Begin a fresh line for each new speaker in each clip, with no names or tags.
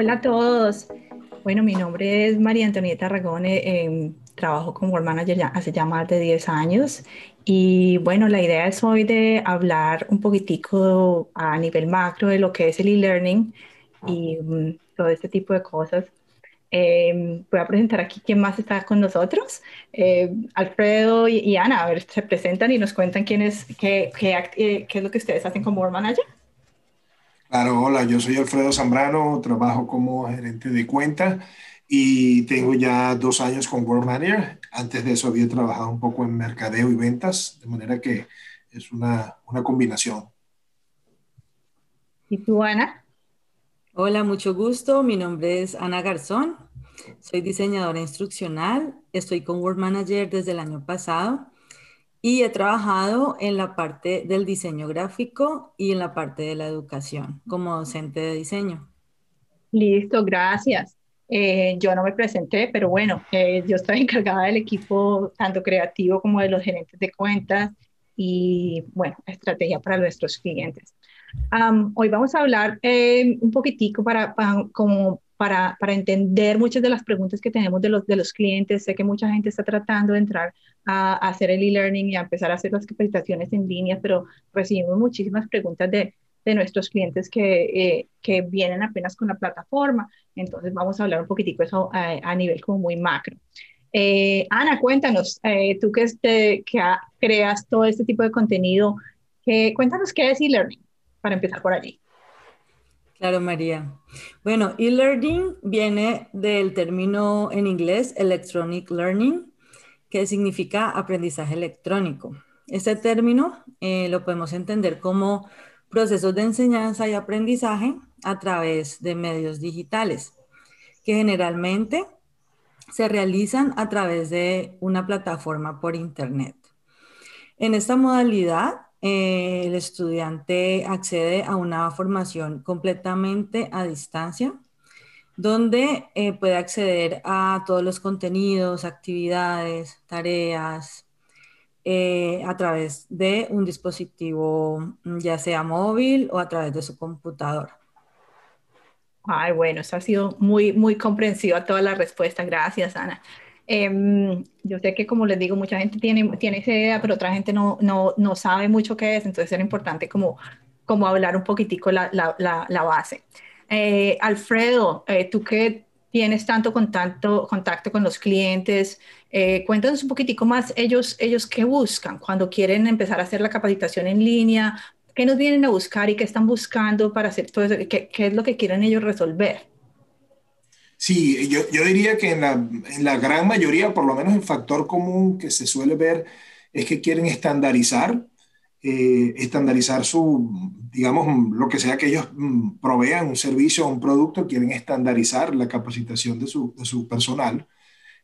Hola a todos. Bueno, mi nombre es María Antonieta Ragone. Eh, trabajo como World Manager ya hace ya más de 10 años. Y bueno, la idea es hoy de hablar un poquitico a nivel macro de lo que es el e-learning y um, todo este tipo de cosas. Eh, voy a presentar aquí quién más está con nosotros. Eh, Alfredo y, Ana, a ver, se presentan y nos cuentan quién es, qué, qué, eh, qué es lo que ustedes hacen como World Manager.
Claro, hola, yo soy Alfredo Zambrano, trabajo como gerente de cuenta y tengo ya dos años con World Manager. Antes de eso había trabajado un poco en mercadeo y ventas, de manera que es una, una combinación.
¿Y tú, Ana?
Hola, mucho gusto. Mi nombre es Ana Garzón. Soy diseñadora instruccional. Estoy con Word Manager desde el año pasado y he trabajado en la parte del diseño gráfico y en la parte de la educación como docente de diseño.
Listo, gracias. Eh, yo no me presenté, pero bueno, eh, yo estoy encargada del equipo tanto creativo como de los gerentes de cuentas y bueno, estrategia para nuestros clientes hoy vamos a hablar eh, un poquitico para, como para, para, entender muchas de las preguntas que tenemos de los, de los clientes. Sé que mucha gente está tratando de entrar a, hacer el e-learning y a empezar a hacer las capacitaciones en línea, pero recibimos muchísimas preguntas de, de nuestros clientes que, eh, que, vienen apenas con la plataforma. Entonces vamos a hablar un poquitico eso a, nivel como muy macro. Eh, Ana, cuéntanos, tú que, este, que creas todo este tipo de contenido, cuéntanos qué es e-learning para empezar por allí.
Claro, María. Bueno, e-learning viene del término en inglés electronic learning, que significa aprendizaje electrónico. Este término eh, lo podemos entender como procesos de enseñanza y aprendizaje a través de medios digitales, que generalmente se realizan a través de una plataforma por Internet. En esta modalidad, eh, el estudiante accede a una formación completamente a distancia, donde eh, puede acceder a todos los contenidos, actividades, tareas, eh, a través de un dispositivo, ya sea móvil o a través de su computador.
Ay, bueno, eso ha sido muy, muy comprensiva toda la respuesta. Gracias, Ana. Em, yo sé que, como les digo, mucha gente tiene, tiene esa idea, pero otra gente no, no, no sabe mucho qué es, entonces era importante como, como hablar un poquitico la, la, la, base. Eh, Alfredo, eh, tú que tienes tanto contacto, contacto con los clientes, eh, cuéntanos un poquitico más ellos, ellos qué buscan cuando quieren empezar a hacer la capacitación en línea, qué nos vienen a buscar y qué están buscando para hacer todo eso, qué, qué es lo que quieren ellos resolver.
Sí, yo, yo diría que en la, en la, gran mayoría, por lo menos el factor común que se suele ver es que quieren estandarizar, eh, estandarizar su, digamos, lo que sea que ellos mm, provean, un servicio o un producto, quieren estandarizar la capacitación de su, de su personal,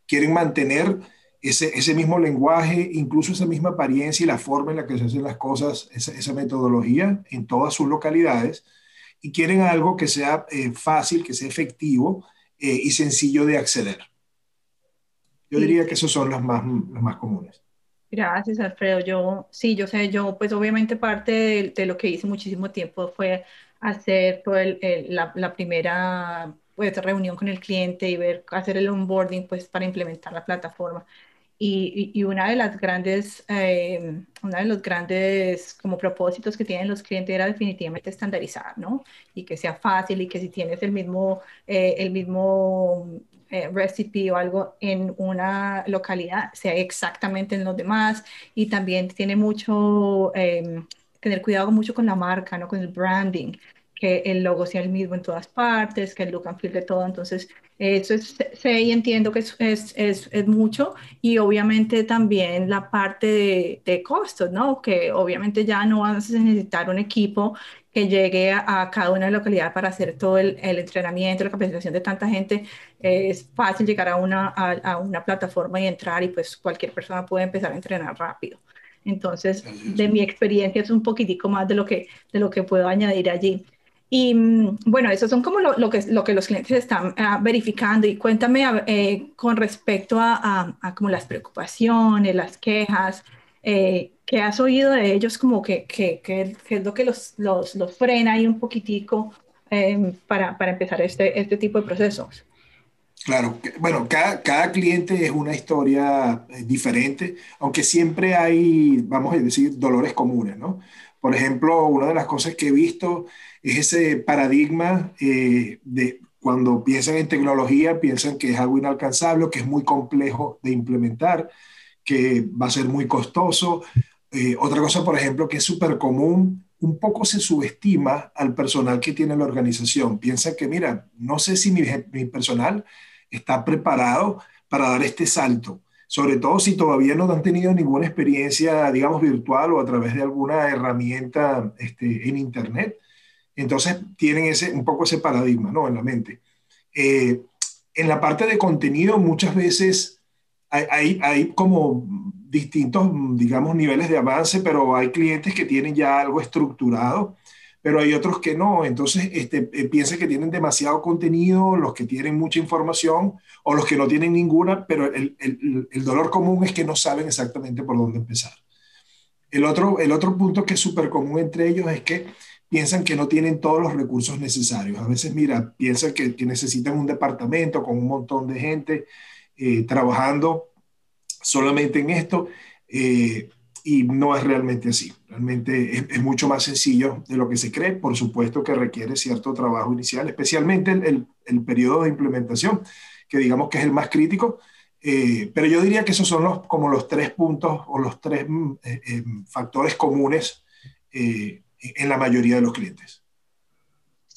quieren mantener ese, ese, mismo lenguaje, incluso esa misma apariencia y la forma en la que se hacen las cosas, esa, esa metodología en todas sus localidades, y quieren algo que sea eh, fácil, que sea efectivo, eh, y sencillo de acceder. Yo diría que esos son los más, los más comunes.
Gracias, Alfredo. Yo, sí, yo sé, yo, pues obviamente parte de, lo que hice muchísimo tiempo fue hacer la, la, primera pues, reunión con el cliente y ver, hacer el onboarding pues para implementar la plataforma. Y, y, una de las grandes, eh, una de los grandes como propósitos que tienen los clientes era definitivamente estandarizar, ¿no? Y que sea fácil y que si tienes el mismo, eh, el mismo eh, recipe o algo en una localidad, sea exactamente en los demás. Y también tiene mucho, tener cuidado mucho con la marca, ¿no? Con el branding que el logo sea el mismo en todas partes, que el look and feel de todo. Entonces, eso es, sé y entiendo que es, es, es, mucho y obviamente también la parte de, de, costos, ¿no? Que obviamente ya no vas a necesitar un equipo que llegue a, cada una localidad para hacer todo el, el, entrenamiento, la capacitación de tanta gente. es fácil llegar a una, a, a una plataforma y entrar y pues cualquier persona puede empezar a entrenar rápido. Entonces, de mi experiencia es un poquitico más de lo que, de lo que puedo añadir allí. Y mm, bueno, eso son como lo, que, lo que los clientes están ah, verificando. Y cuéntame eh, con respecto a, a, como las preocupaciones, las quejas, eh, ¿qué has oído de ellos? Como que, que, que, es lo que los, los, los, frena ahí un poquitico em, para, para, empezar este, este tipo de procesos.
Claro, bueno, cada, cada cliente es una historia eh, diferente, aunque siempre hay, vamos a decir, dolores comunes, ¿no? Por ejemplo, una de las cosas que he visto es ese paradigma eh, de cuando piensan en tecnología, piensan que es algo inalcanzable, que es muy complejo de implementar, que va a ser muy costoso. Eh, otra cosa, por ejemplo, que es súper común, un poco se subestima al personal que tiene la organización. Piensa que, mira, no sé si mi, mi personal está preparado para dar este salto, sobre todo si todavía no han tenido ninguna experiencia, digamos, virtual o a través de alguna herramienta este, en Internet. Entonces tienen ese, un poco ese paradigma ¿no? en la mente. Eh, en la parte de contenido muchas veces hay, hay, hay, como distintos, digamos, niveles de avance, pero hay clientes que tienen ya algo estructurado pero hay otros que no. Entonces, este, eh, piensan que tienen demasiado contenido, los que tienen mucha información o los que no tienen ninguna, pero el, el, dolor común es que no saben exactamente por dónde empezar. El otro, el otro punto que es súper común entre ellos es que piensan que no tienen todos los recursos necesarios. A veces, mira, piensan que, que necesitan un departamento con un montón de gente eh, trabajando solamente en esto. Eh, y no es realmente así. Realmente es, mucho más sencillo de lo que se cree. Por supuesto que requiere cierto trabajo inicial, especialmente el, el, periodo de implementación, que digamos que es el más crítico. Eh, pero yo diría que esos son los, como los tres puntos o los tres mm, eh, eh, factores comunes en la mayoría de los clientes.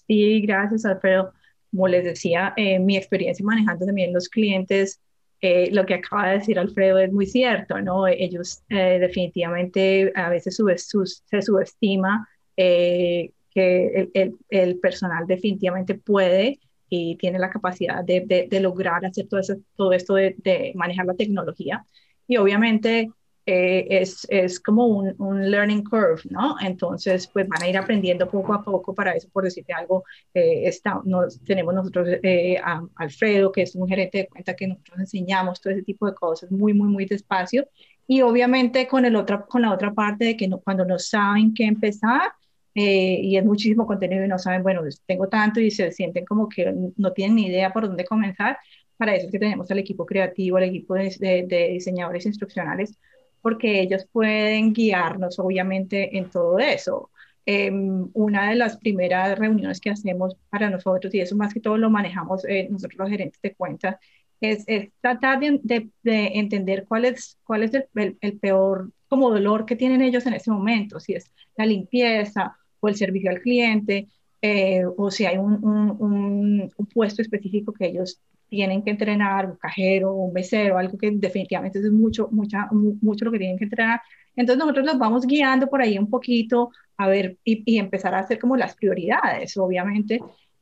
Sí, gracias, Alfredo. Como les decía, mi experiencia manejando también los clientes eh, lo que acaba de decir Alfredo es muy cierto, ¿no? Ellos eh, definitivamente a veces se subestima eh, que el, personal definitivamente puede y tiene la capacidad de, lograr hacer todo, todo esto de, manejar la tecnología. Y obviamente eh, es, es, como un, un, learning curve, ¿no? Entonces, pues van a ir aprendiendo poco a poco para eso, por decirte algo, eh, está, nos, tenemos nosotros eh, a Alfredo, que es un gerente de cuenta que nosotros enseñamos todo ese tipo de cosas muy, muy, muy despacio. Y obviamente con, el otro, con la otra parte de que no, cuando no saben qué empezar, y es muchísimo contenido y no saben, bueno, tengo tanto y se sienten como que no tienen ni idea por dónde comenzar, para eso es que tenemos al equipo creativo, al equipo de, de, de diseñadores instruccionales, porque ellos pueden guiarnos obviamente en todo eso. Em, una de las primeras reuniones que hacemos para nosotros, y eso más que todo lo manejamos eh, nosotros los gerentes de cuentas, es, tratar de, de, entender cuál es, cuál es el, el, peor como dolor que tienen ellos en ese momento, si es la limpieza o el servicio al cliente, eh, o si hay un, un, un, puesto específico que ellos tienen que entrenar, un cajero, un becero, algo que definitivamente es mucho, mucha, mucho lo que tienen que entrenar. Entonces nosotros los vamos guiando por ahí un poquito a ver y, y empezar a hacer como las prioridades, obviamente.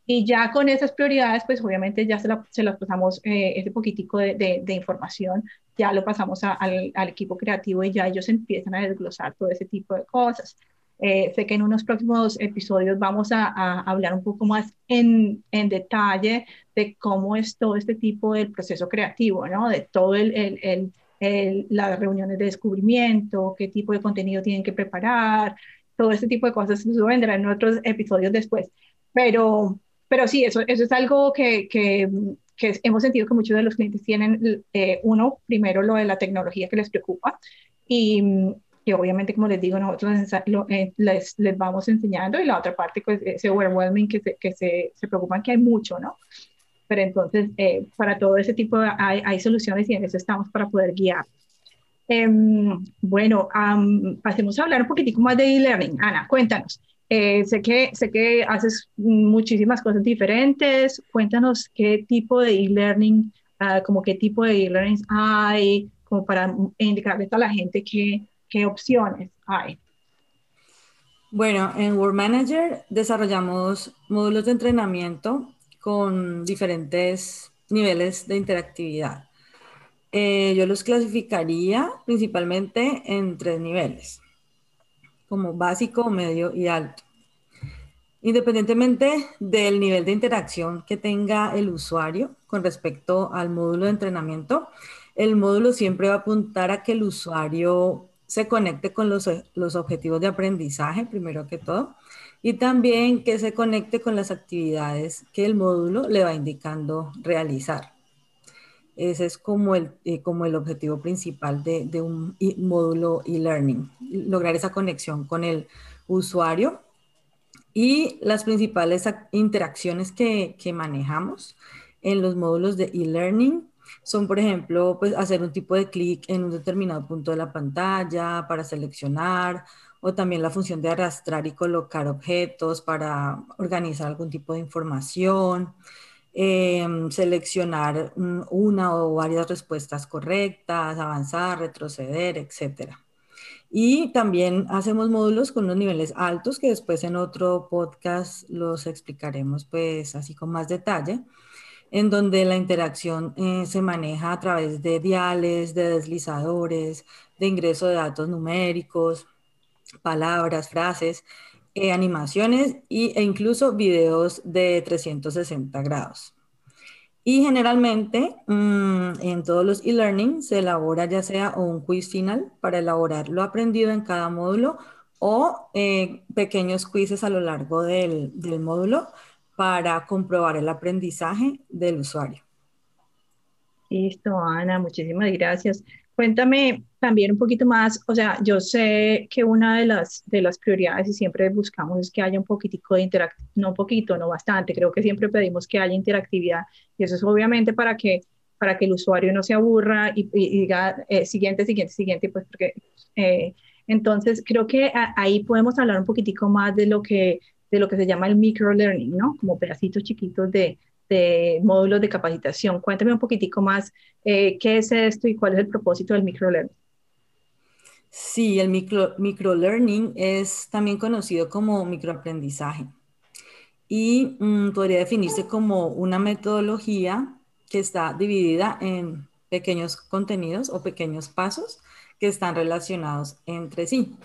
Y ya con esas prioridades, pues obviamente ya se, se las pasamos eh, ese poquitico de, de, de, información, ya lo pasamos al, al, equipo creativo y ya ellos empiezan a desglosar todo ese tipo de cosas. Eh, sé que en unos próximos episodios vamos a, a hablar un poco más en, en, detalle de cómo es todo este tipo del proceso creativo, ¿no? De todo el, el, el, las reuniones de descubrimiento, qué tipo de contenido tienen que preparar, todo este tipo de cosas, eso vendrá en otros episodios después. Pero, pero sí, eso, eso es algo que, que, que hemos sentido que muchos de los clientes tienen, eh, uno, primero lo de la tecnología que les preocupa y, que obviamente, como les digo, nosotros eh, les, les, vamos enseñando y la otra parte, pues, ese overwhelming que, se, que se, se preocupan que hay mucho, ¿no? Pero entonces, eh, para todo ese tipo de, hay, hay, soluciones y en eso estamos para poder guiar. Eh, bueno, um, pasemos a hablar un poquitico más de e-learning. Ana, cuéntanos. Eh, sé, que, sé que haces muchísimas cosas diferentes. Cuéntanos qué tipo de e-learning, uh, como qué tipo de e-learning hay, como para indicarles a la gente que ¿Qué opciones hay?
Bueno, en Work Manager desarrollamos módulos de entrenamiento con diferentes niveles de interactividad. Eh, yo los clasificaría principalmente en tres niveles, como básico, medio y alto. Independientemente del nivel de interacción que tenga el usuario con respecto al módulo de entrenamiento, el módulo siempre va a apuntar a que el usuario se conecte con los, los objetivos de aprendizaje, primero que todo, y también que se conecte con las actividades que el módulo le va indicando realizar. Ese es como el, eh, como el objetivo principal de, un módulo e-learning, lograr esa conexión con el usuario y las principales interacciones que, que manejamos en los módulos de e-learning son, por ejemplo, pues hacer un tipo de clic en un determinado punto de la pantalla para seleccionar, o también la función de arrastrar y colocar objetos para organizar algún tipo de información, em, seleccionar una o varias respuestas correctas, avanzar, retroceder, etcétera. Y también hacemos módulos con unos niveles altos que después en otro podcast los explicaremos pues así con más detalle, en donde la interacción eh, se maneja a través de diales, de deslizadores, de ingreso de datos numéricos, palabras, frases, eh, animaciones e incluso videos de 360 grados. Y generalmente mm, en todos los e-learning se elabora ya sea un quiz final para elaborar lo aprendido en cada módulo o eh, pequeños quizzes a lo largo del módulo para comprobar el aprendizaje del usuario.
Listo, Ana, muchísimas gracias. Cuéntame también un poquito más, o sea, yo sé que una de las, de las prioridades y siempre buscamos es que haya un poquitico de interactividad, no poquito, no bastante, creo que siempre pedimos que haya interactividad y eso es obviamente para que, para que el usuario no se aburra y, diga eh, siguiente, siguiente, siguiente, pues porque eh, entonces creo que ahí podemos hablar un poquitico más de lo que, de lo que se llama el microlearning, ¿no? Como pedacitos chiquitos de, de módulos de capacitación. Cuéntame un poquitico más eh, qué es esto y cuál es el propósito del microlearning.
Sí, el micro, microlearning es también conocido como microaprendizaje y mm, podría definirse como una metodología que está dividida en pequeños contenidos o pequeños pasos que están relacionados entre sí.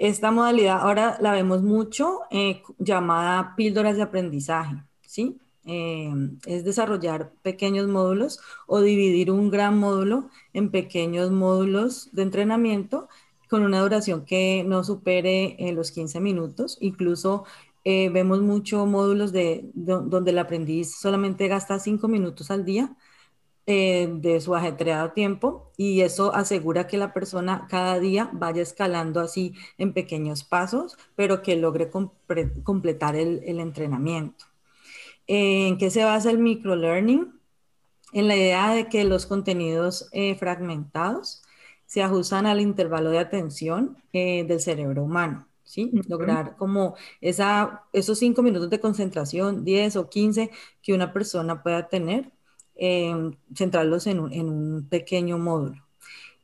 Esta modalidad ahora la vemos mucho eh, llamada píldoras de aprendizaje, ¿sí? Eh, es desarrollar pequeños módulos o dividir un gran módulo en pequeños módulos de entrenamiento con una duración que no supere eh, los 15 minutos. Incluso vemos muchos módulos de, donde el aprendiz solamente gasta 5 minutos al día de su ajetreado tiempo y eso asegura que la persona cada día vaya escalando así en pequeños pasos, pero que logre completar el entrenamiento. ¿En qué se basa el microlearning? En la idea de que los contenidos eh, fragmentados se ajustan al intervalo de atención eh, del cerebro humano. ¿sí? Lograr como esa, esos cinco minutos de concentración, 10 o 15 que una persona pueda tener, em, centrarlos en un, en un, pequeño módulo.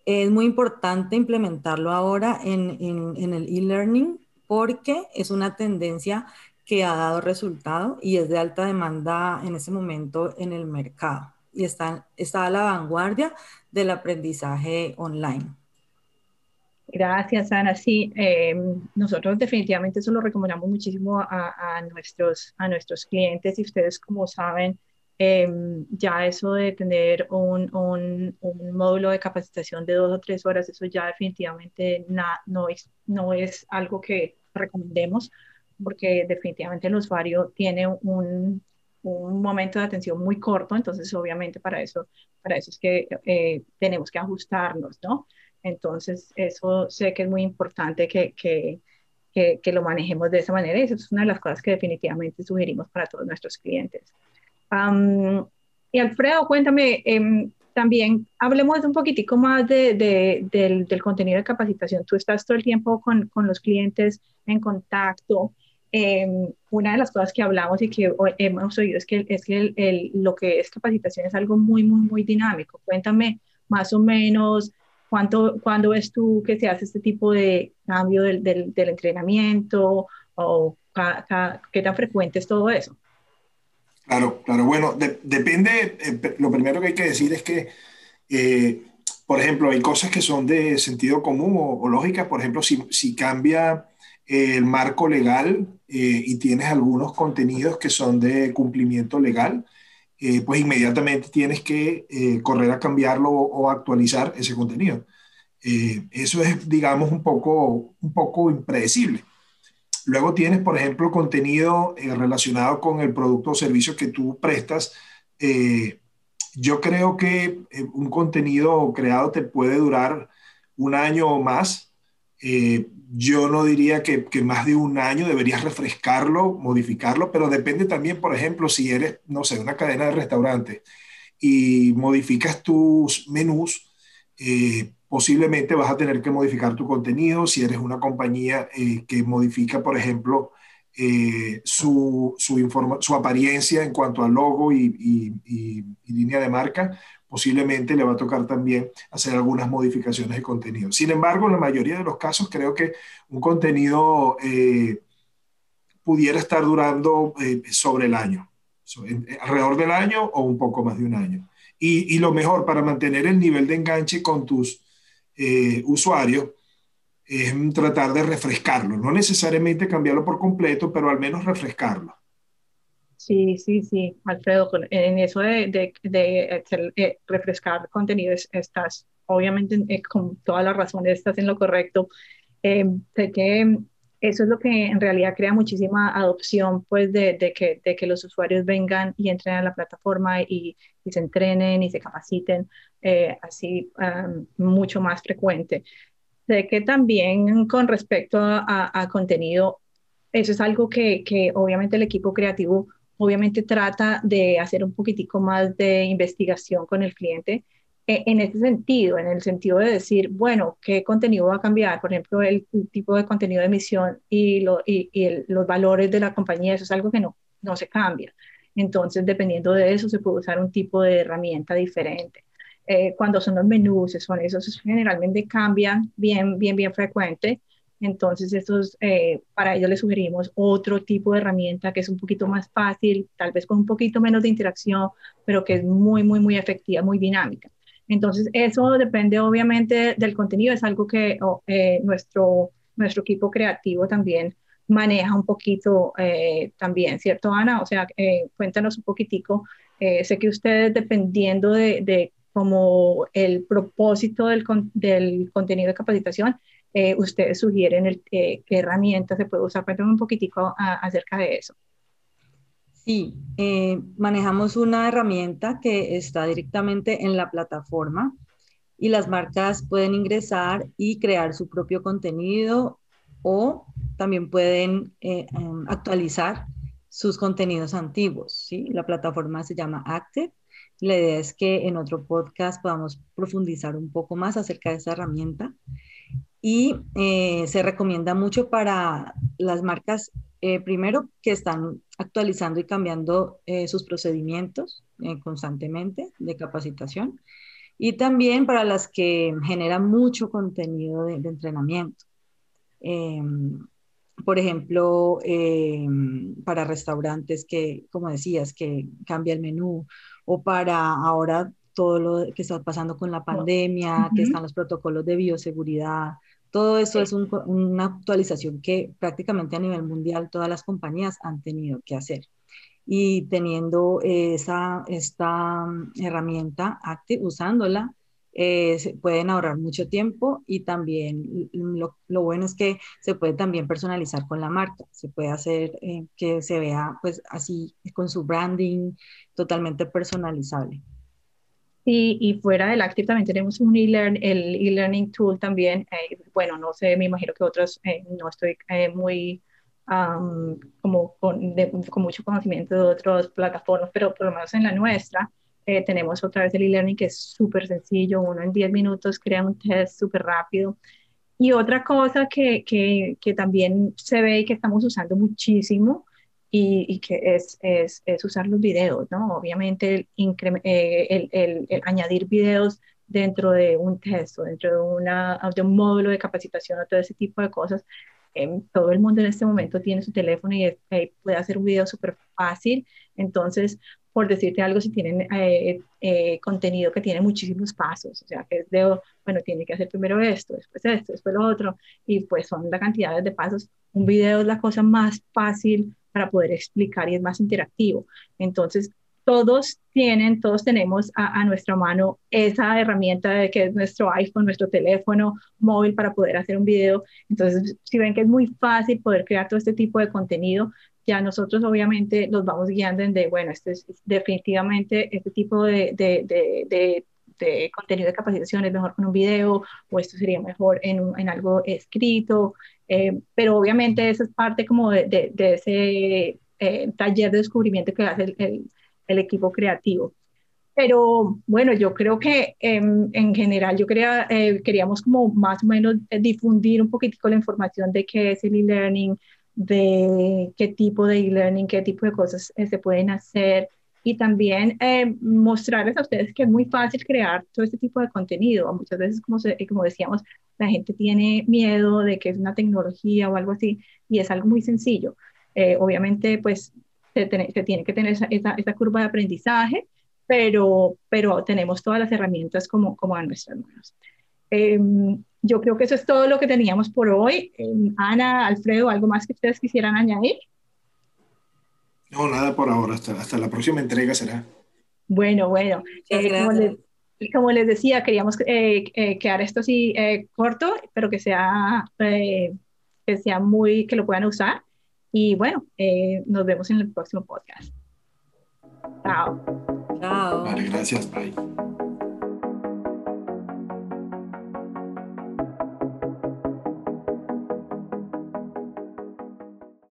Es muy importante implementarlo ahora en, en, en el e-learning porque es una tendencia que ha dado resultado y es de alta demanda en este momento en el mercado y está, está a la vanguardia del aprendizaje online.
Gracias, Ana. Sí, em, nosotros definitivamente eso lo recomendamos muchísimo a, nuestros, a nuestros clientes y ustedes, como saben, em, ya eso de tener un, un, un, módulo de capacitación de dos o tres horas, eso ya definitivamente no, es, no es algo que recomendemos porque definitivamente el usuario tiene un, un momento de atención muy corto, entonces obviamente para eso, para eso es que eh, tenemos que ajustarnos, ¿no? Entonces eso sé que es muy importante que, que, que, lo manejemos de esa manera y eso es una de las cosas que definitivamente sugerimos para todos nuestros clientes. Y Alfredo, cuéntame, em, también hablemos un poquitico más de, de, del, del, contenido de capacitación. Tú estás todo el tiempo con, con los clientes en contacto. Em, una de las cosas que hablamos y que hemos oído es que, es que el, lo que es capacitación es algo muy, muy, muy dinámico. Cuéntame más o menos cuánto, cuándo ves tú que se hace este tipo de cambio del, del, entrenamiento o qué tan frecuente es todo eso.
Claro, claro. Bueno, depende, eh, lo primero que hay que decir es que, eh, por ejemplo, hay cosas que son de sentido común o, o lógica. Por ejemplo, si, si cambia el marco legal eh, y tienes algunos contenidos que son de cumplimiento legal, eh, pues inmediatamente tienes que eh, correr a cambiarlo o, actualizar ese contenido. Eh, eso es, digamos, un poco, un poco impredecible. Luego tienes, por ejemplo, contenido eh, relacionado con el producto o servicio que tú prestas. Eh, yo creo que un contenido creado te puede durar un año o más. yo no diría que, que, más de un año deberías refrescarlo, modificarlo, pero depende también, por ejemplo, si eres, no sé, una cadena de restaurantes y modificas tus menús, eh, posiblemente vas a tener que modificar tu contenido si eres una compañía eh, que modifica, por ejemplo, eh, su, su, su, apariencia en cuanto al logo y, y, línea de marca, posiblemente le va a tocar también hacer algunas modificaciones de contenido. Sin embargo, en la mayoría de los casos creo que un contenido pudiera estar durando sobre el año alrededor del año o un poco más de un año. Y, y lo mejor para mantener el nivel de enganche con tus eh, usuarios es tratar de refrescarlo, no necesariamente cambiarlo por completo, pero al menos refrescarlo.
Sí, sí, sí, Alfredo, en eso de, de, de, eh, refrescar contenidos estás, obviamente, eh, con todas las razones, estás en lo correcto. sé que eso es lo que en realidad crea muchísima adopción, pues, de, que, de que los usuarios vengan y entren a la plataforma y, se entrenen y se capaciten eh, así mucho más frecuente. Sé que también con respecto a, contenido, eso es algo que, que obviamente el equipo creativo obviamente trata de hacer un poquitico más de investigación con el cliente en ese sentido, en el sentido de decir, bueno, ¿qué contenido va a cambiar? Por ejemplo, el, tipo de contenido de emisión y, lo, y, los valores de la compañía, eso es algo que no, no se cambia. Entonces, dependiendo de eso, se puede usar un tipo de herramienta diferente. Eh, cuando son los menús, son esos generalmente cambian bien, bien, bien frecuente. Entonces, estos, eh, para ellos les sugerimos otro tipo de herramienta que es un poquito más fácil, tal vez con un poquito menos de interacción, pero que es muy, muy, muy efectiva, muy dinámica. Entonces, eso depende obviamente del contenido, es algo que eh, nuestro, nuestro equipo creativo también maneja un poquito eh, también, ¿cierto, Ana? O sea, eh, cuéntanos un poquitico. sé que ustedes, dependiendo de, de como el propósito del, del contenido de capacitación, ustedes sugieren el, qué herramientas se puede usar. Cuéntame un poquitico acerca de eso.
Sí, eh, manejamos una herramienta que está directamente en la plataforma y las marcas pueden ingresar y crear su propio contenido o también pueden eh, em, actualizar sus contenidos antiguos. ¿sí? La plataforma se llama Active. La idea es que en otro podcast podamos profundizar un poco más acerca de esa herramienta y eh, se recomienda mucho para las marcas, eh, primero, que están actualizando y cambiando eh, sus procedimientos constantemente de capacitación. Y también para las que generan mucho contenido de, entrenamiento. Por ejemplo, em, para restaurantes que, como decías, que cambia el menú o para ahora todo lo que está pasando con la pandemia, que están los protocolos de bioseguridad, todo eso es una actualización que prácticamente a nivel mundial todas las compañías han tenido que hacer. Y teniendo esa, esta mm, herramienta Active, usándola, eh, pueden ahorrar mucho tiempo y también lo, lo, bueno es que se puede también personalizar con la marca, se puede hacer eh, que se vea pues así con su branding totalmente personalizable.
Y, y, fuera del Active también tenemos un e-learn, el e-learning tool también. Eh, bueno, no sé, me imagino que otros, eh, no estoy eh, muy como con, con, mucho conocimiento de otras plataformas, pero por lo menos en la nuestra tenemos otra vez el e-learning que es súper sencillo. Uno en 10 minutos crea un test súper rápido. Y otra cosa que, que, que también se ve y que estamos usando muchísimo y, que es, es, es, usar los videos, ¿no? Obviamente el, eh, el, el, añadir videos dentro de un texto, dentro de, una, de un módulo de capacitación o todo ese tipo de cosas. Eh, todo el mundo en este momento tiene su teléfono y eh, puede hacer un video súper fácil. Entonces, por decirte algo, si tienen contenido que tiene muchísimos pasos, o sea, que es de, bueno, tiene que hacer primero esto, después esto, después lo otro, y pues son la cantidad de pasos. Un video es la cosa más fácil para poder explicar y es más interactivo. Entonces, todos tienen, todos tenemos a, nuestra mano esa herramienta de que es nuestro iPhone, nuestro teléfono móvil para poder hacer un video. Entonces, si ven que es muy fácil poder crear todo este tipo de contenido, ya nosotros obviamente los vamos guiando en de, bueno, este es definitivamente este tipo de, contenido de capacitación es mejor con un video o esto sería mejor en, en algo escrito, eh, pero obviamente eso es parte como de, ese eh, taller de descubrimiento que hace el, el, equipo creativo. Pero bueno, yo creo que em, en general yo quería, eh, queríamos como más o menos difundir un poquitico la información de qué es el e-learning, de qué tipo de e-learning, qué tipo de cosas se pueden hacer y también mostrarles a ustedes que es muy fácil crear todo este tipo de contenido. Muchas veces, como, como decíamos, la gente tiene miedo de que es una tecnología o algo así y es algo muy sencillo. Eh, obviamente, pues se, tiene que tener esa, esa, curva de aprendizaje, pero, pero tenemos todas las herramientas como, como a nuestras manos. Em, yo creo que eso es todo lo que teníamos por hoy. Em, Ana, Alfredo, ¿algo más que ustedes quisieran añadir?
No, nada por ahora. Hasta, hasta la próxima entrega será.
Bueno, bueno. Eh, como les decía, queríamos eh, eh, quedar esto así eh, corto, pero que sea, que sea muy, que lo puedan usar. Y bueno, nos vemos en el próximo podcast. Chao.
Chao.
Vale, gracias. Bye.